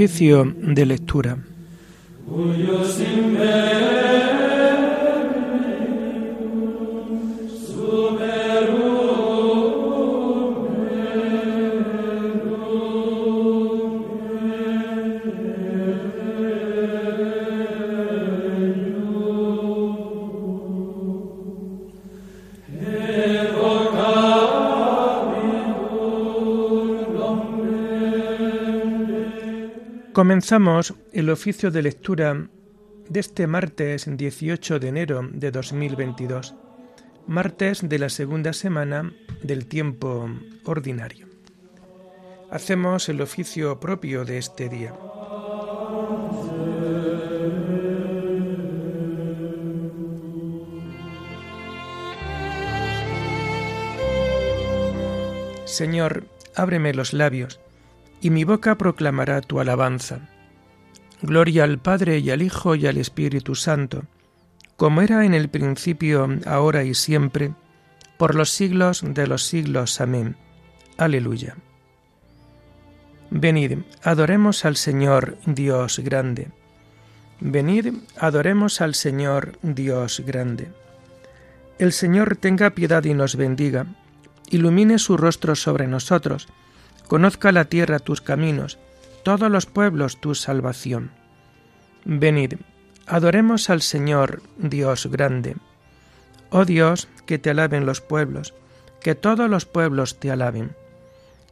Oficio de lectura. Comenzamos el oficio de lectura de este martes 18 de enero de 2022, martes de la segunda semana del tiempo ordinario. Hacemos el oficio propio de este día. Señor, ábreme los labios y mi boca proclamará tu alabanza. Gloria al Padre y al Hijo y al Espíritu Santo, como era en el principio, ahora y siempre, por los siglos de los siglos. Amén. Aleluya. Venid, adoremos al Señor Dios grande. Venid, adoremos al Señor Dios grande. El Señor tenga piedad y nos bendiga, ilumine su rostro sobre nosotros, Conozca la tierra tus caminos, todos los pueblos tu salvación. Venid, adoremos al Señor, Dios grande. Oh Dios, que te alaben los pueblos, que todos los pueblos te alaben.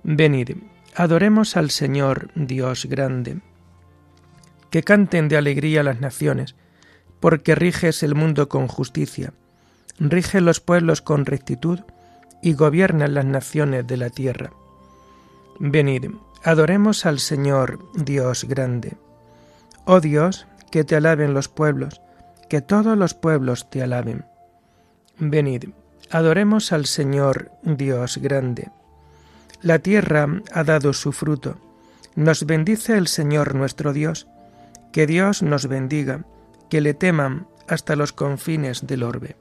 Venid, adoremos al Señor, Dios grande. Que canten de alegría las naciones, porque riges el mundo con justicia, rige los pueblos con rectitud y gobiernan las naciones de la tierra. Venid, adoremos al Señor Dios grande. Oh Dios, que te alaben los pueblos, que todos los pueblos te alaben. Venid, adoremos al Señor Dios grande. La tierra ha dado su fruto. Nos bendice el Señor nuestro Dios. Que Dios nos bendiga, que le teman hasta los confines del orbe.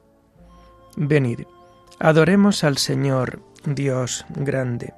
Venid, adoremos al Señor Dios grande.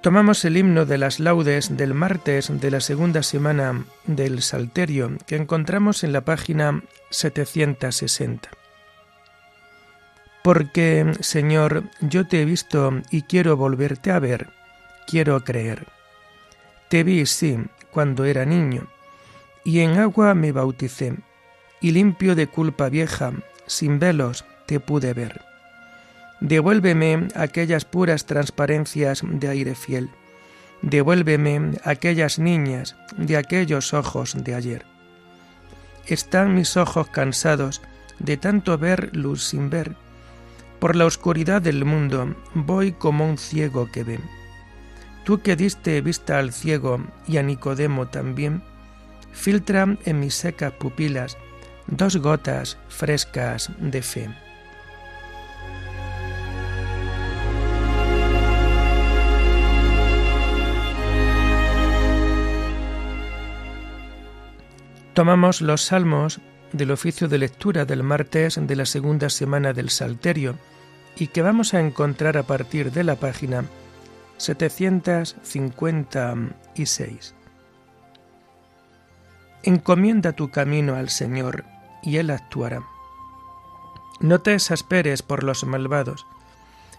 Tomamos el himno de las laudes del martes de la segunda semana del Salterio que encontramos en la página 760. Porque, Señor, yo te he visto y quiero volverte a ver, quiero creer. Te vi, sí, cuando era niño, y en agua me bauticé, y limpio de culpa vieja, sin velos, te pude ver. Devuélveme aquellas puras transparencias de aire fiel. Devuélveme aquellas niñas de aquellos ojos de ayer. Están mis ojos cansados de tanto ver luz sin ver. Por la oscuridad del mundo voy como un ciego que ve. Tú que diste vista al ciego y a Nicodemo también, filtra en mis secas pupilas dos gotas frescas de fe. Tomamos los salmos del oficio de lectura del martes de la segunda semana del Salterio y que vamos a encontrar a partir de la página 756. Encomienda tu camino al Señor y Él actuará. No te exasperes por los malvados,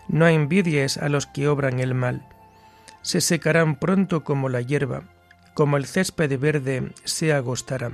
no envidies a los que obran el mal. Se secarán pronto como la hierba, como el césped verde se agostará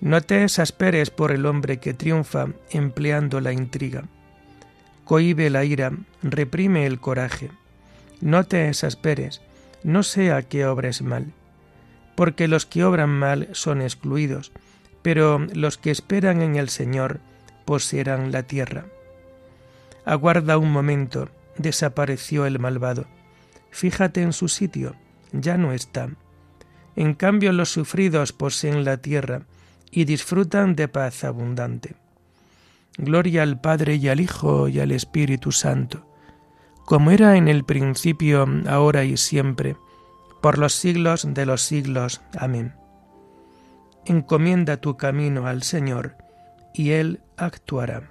no te exasperes por el hombre que triunfa empleando la intriga. cohibe la ira, reprime el coraje. No te exasperes, no sea que obres mal. Porque los que obran mal son excluidos, pero los que esperan en el Señor poseerán la tierra. Aguarda un momento, desapareció el malvado. Fíjate en su sitio, ya no está. En cambio los sufridos poseen la tierra y disfrutan de paz abundante. Gloria al Padre y al Hijo y al Espíritu Santo, como era en el principio, ahora y siempre, por los siglos de los siglos. Amén. Encomienda tu camino al Señor, y Él actuará.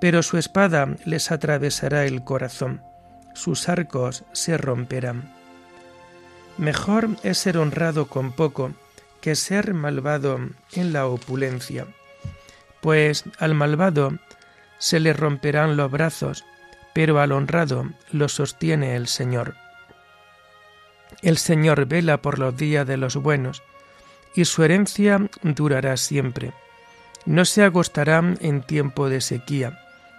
Pero su espada les atravesará el corazón, sus arcos se romperán. Mejor es ser honrado con poco que ser malvado en la opulencia, pues al malvado se le romperán los brazos, pero al honrado lo sostiene el Señor. El Señor vela por los días de los buenos, y su herencia durará siempre. No se agostarán en tiempo de sequía,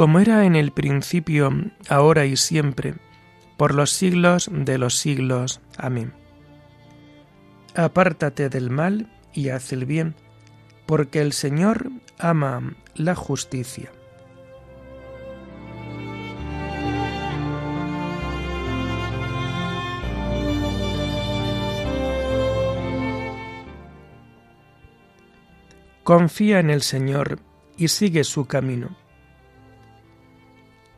como era en el principio, ahora y siempre, por los siglos de los siglos. Amén. Apártate del mal y haz el bien, porque el Señor ama la justicia. Confía en el Señor y sigue su camino.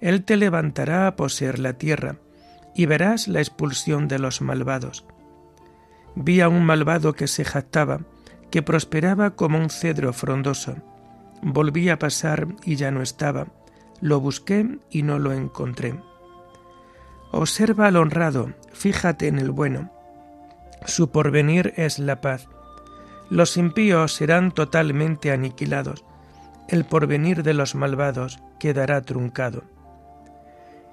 Él te levantará a poseer la tierra, y verás la expulsión de los malvados vi a un malvado que se jactaba, que prosperaba como un cedro frondoso. Volví a pasar y ya no estaba. Lo busqué y no lo encontré. Observa al honrado, fíjate en el bueno. Su porvenir es la paz. Los impíos serán totalmente aniquilados. El porvenir de los malvados quedará truncado.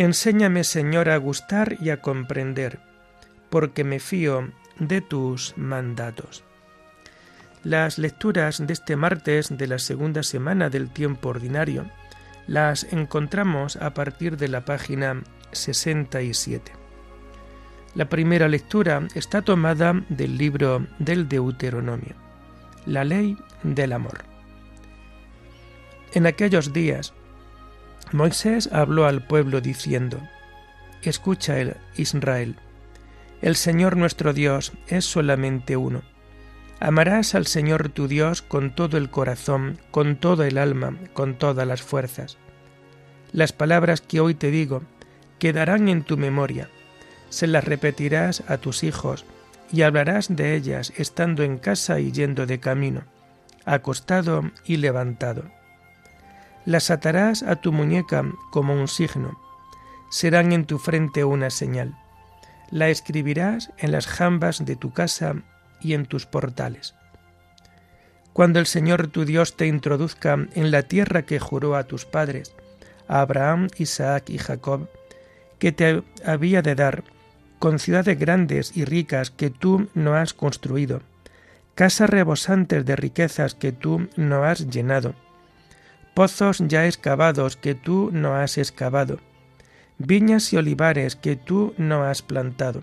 Enséñame, Señor, a gustar y a comprender porque me fío de tus mandatos. Las lecturas de este martes de la segunda semana del tiempo ordinario las encontramos a partir de la página 67. La primera lectura está tomada del libro del Deuteronomio, la ley del amor. En aquellos días, Moisés habló al pueblo diciendo, Escucha el Israel, el Señor nuestro Dios es solamente uno. Amarás al Señor tu Dios con todo el corazón, con todo el alma, con todas las fuerzas. Las palabras que hoy te digo quedarán en tu memoria, se las repetirás a tus hijos y hablarás de ellas estando en casa y yendo de camino, acostado y levantado. Las atarás a tu muñeca como un signo, serán en tu frente una señal la escribirás en las jambas de tu casa y en tus portales. Cuando el Señor tu Dios te introduzca en la tierra que juró a tus padres, a Abraham, Isaac y Jacob, que te había de dar, con ciudades grandes y ricas que tú no has construido, casas rebosantes de riquezas que tú no has llenado, pozos ya excavados que tú no has excavado, viñas y olivares que tú no has plantado.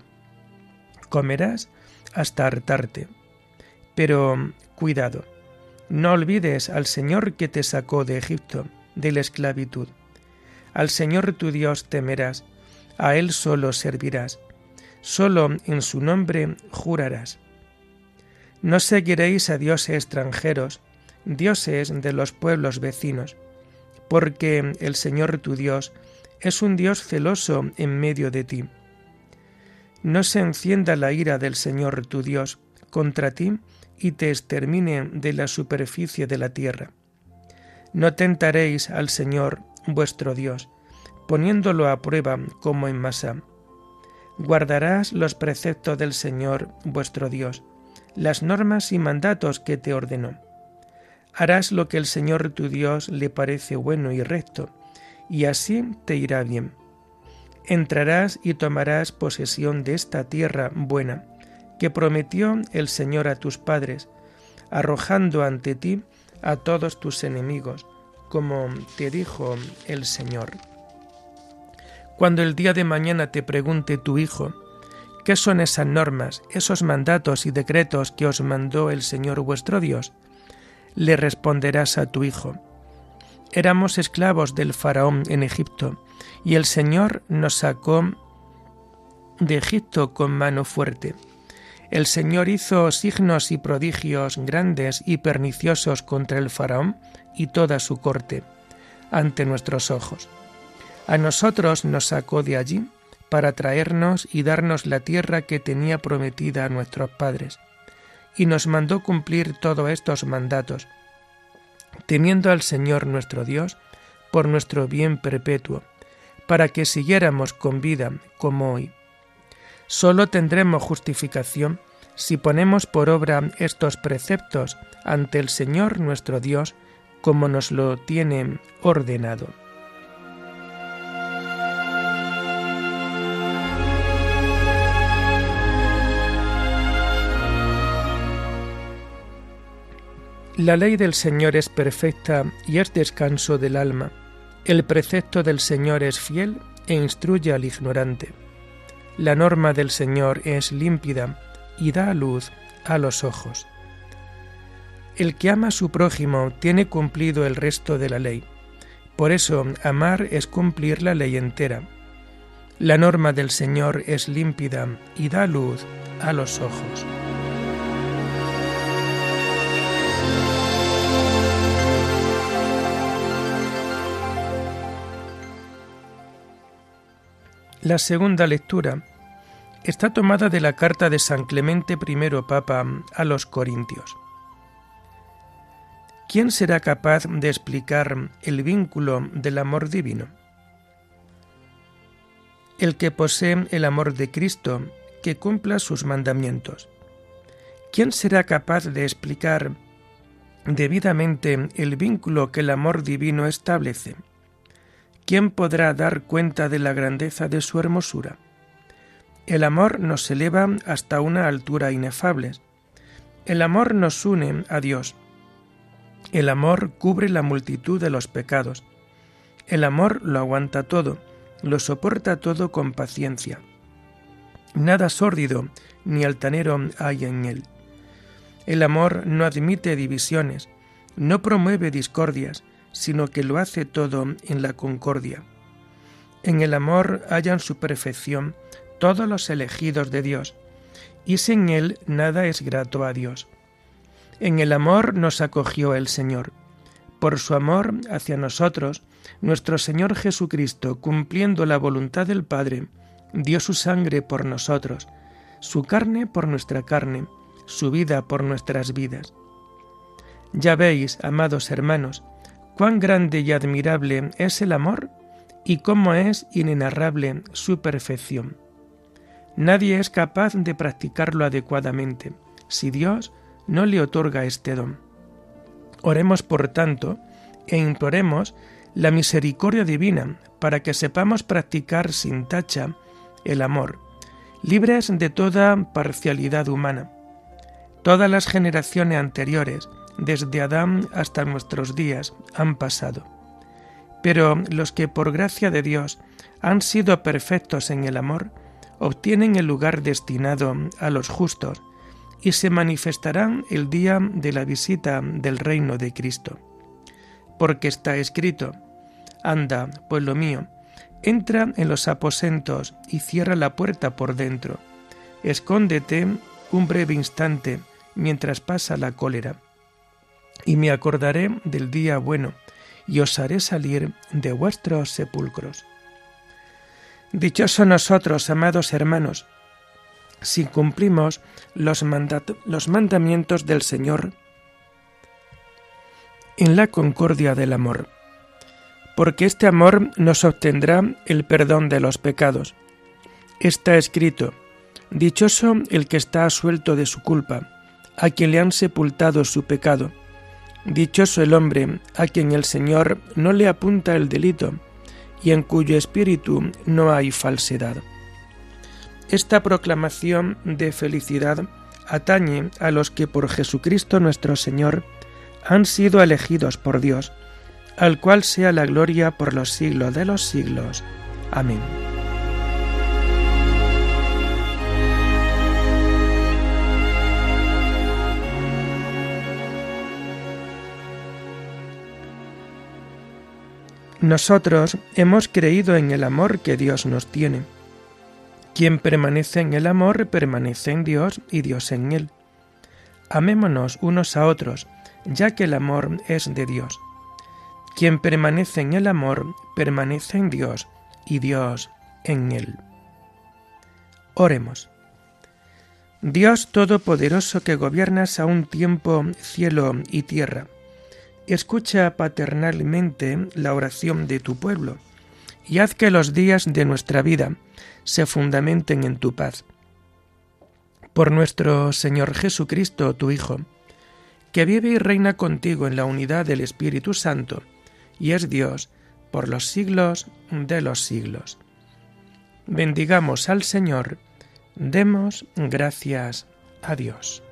Comerás hasta hartarte. Pero cuidado, no olvides al Señor que te sacó de Egipto, de la esclavitud. Al Señor tu Dios temerás, a Él solo servirás, solo en su nombre jurarás. No seguiréis a dioses extranjeros, dioses de los pueblos vecinos, porque el Señor tu Dios es un Dios celoso en medio de ti. No se encienda la ira del Señor tu Dios contra ti y te extermine de la superficie de la tierra. No tentaréis al Señor vuestro Dios, poniéndolo a prueba como en masa. Guardarás los preceptos del Señor vuestro Dios, las normas y mandatos que te ordenó. Harás lo que el Señor tu Dios le parece bueno y recto, y así te irá bien. Entrarás y tomarás posesión de esta tierra buena, que prometió el Señor a tus padres, arrojando ante ti a todos tus enemigos, como te dijo el Señor. Cuando el día de mañana te pregunte tu hijo, ¿qué son esas normas, esos mandatos y decretos que os mandó el Señor vuestro Dios? Le responderás a tu hijo, Éramos esclavos del faraón en Egipto, y el Señor nos sacó de Egipto con mano fuerte. El Señor hizo signos y prodigios grandes y perniciosos contra el faraón y toda su corte, ante nuestros ojos. A nosotros nos sacó de allí para traernos y darnos la tierra que tenía prometida a nuestros padres, y nos mandó cumplir todos estos mandatos, temiendo al Señor nuestro Dios por nuestro bien perpetuo, para que siguiéramos con vida como hoy. Solo tendremos justificación si ponemos por obra estos preceptos ante el Señor nuestro Dios como nos lo tiene ordenado. La ley del Señor es perfecta y es descanso del alma. El precepto del Señor es fiel e instruye al ignorante. La norma del Señor es límpida y da luz a los ojos. El que ama a su prójimo tiene cumplido el resto de la ley. Por eso amar es cumplir la ley entera. La norma del Señor es límpida y da luz a los ojos. La segunda lectura está tomada de la carta de San Clemente I Papa a los Corintios. ¿Quién será capaz de explicar el vínculo del amor divino? El que posee el amor de Cristo, que cumpla sus mandamientos. ¿Quién será capaz de explicar debidamente el vínculo que el amor divino establece? ¿Quién podrá dar cuenta de la grandeza de su hermosura? El amor nos eleva hasta una altura inefable. El amor nos une a Dios. El amor cubre la multitud de los pecados. El amor lo aguanta todo, lo soporta todo con paciencia. Nada sórdido ni altanero hay en él. El amor no admite divisiones, no promueve discordias, sino que lo hace todo en la concordia. En el amor hallan su perfección todos los elegidos de Dios, y sin él nada es grato a Dios. En el amor nos acogió el Señor. Por su amor hacia nosotros, nuestro Señor Jesucristo, cumpliendo la voluntad del Padre, dio su sangre por nosotros, su carne por nuestra carne, su vida por nuestras vidas. Ya veis, amados hermanos, cuán grande y admirable es el amor y cómo es inenarrable su perfección. Nadie es capaz de practicarlo adecuadamente si Dios no le otorga este don. Oremos, por tanto, e imploremos la misericordia divina para que sepamos practicar sin tacha el amor, libres de toda parcialidad humana Todas las generaciones anteriores, desde Adán hasta nuestros días, han pasado. Pero los que por gracia de Dios han sido perfectos en el amor, obtienen el lugar destinado a los justos y se manifestarán el día de la visita del reino de Cristo. Porque está escrito, Anda, pueblo mío, entra en los aposentos y cierra la puerta por dentro. Escóndete un breve instante mientras pasa la cólera. Y me acordaré del día bueno, y os haré salir de vuestros sepulcros. Dichosos nosotros, amados hermanos, si cumplimos los, los mandamientos del Señor en la concordia del amor, porque este amor nos obtendrá el perdón de los pecados. Está escrito, Dichoso el que está suelto de su culpa, a quien le han sepultado su pecado. Dichoso el hombre a quien el Señor no le apunta el delito y en cuyo espíritu no hay falsedad. Esta proclamación de felicidad atañe a los que por Jesucristo nuestro Señor han sido elegidos por Dios, al cual sea la gloria por los siglos de los siglos. Amén. Nosotros hemos creído en el amor que Dios nos tiene. Quien permanece en el amor permanece en Dios y Dios en él. Amémonos unos a otros, ya que el amor es de Dios. Quien permanece en el amor permanece en Dios y Dios en él. Oremos. Dios Todopoderoso que gobiernas a un tiempo cielo y tierra, escucha paternalmente la oración de tu pueblo y haz que los días de nuestra vida se fundamenten en tu paz. Por nuestro Señor Jesucristo, tu Hijo, que vive y reina contigo en la unidad del Espíritu Santo, y es Dios por los siglos de los siglos. Bendigamos al Señor, demos gracias a Dios.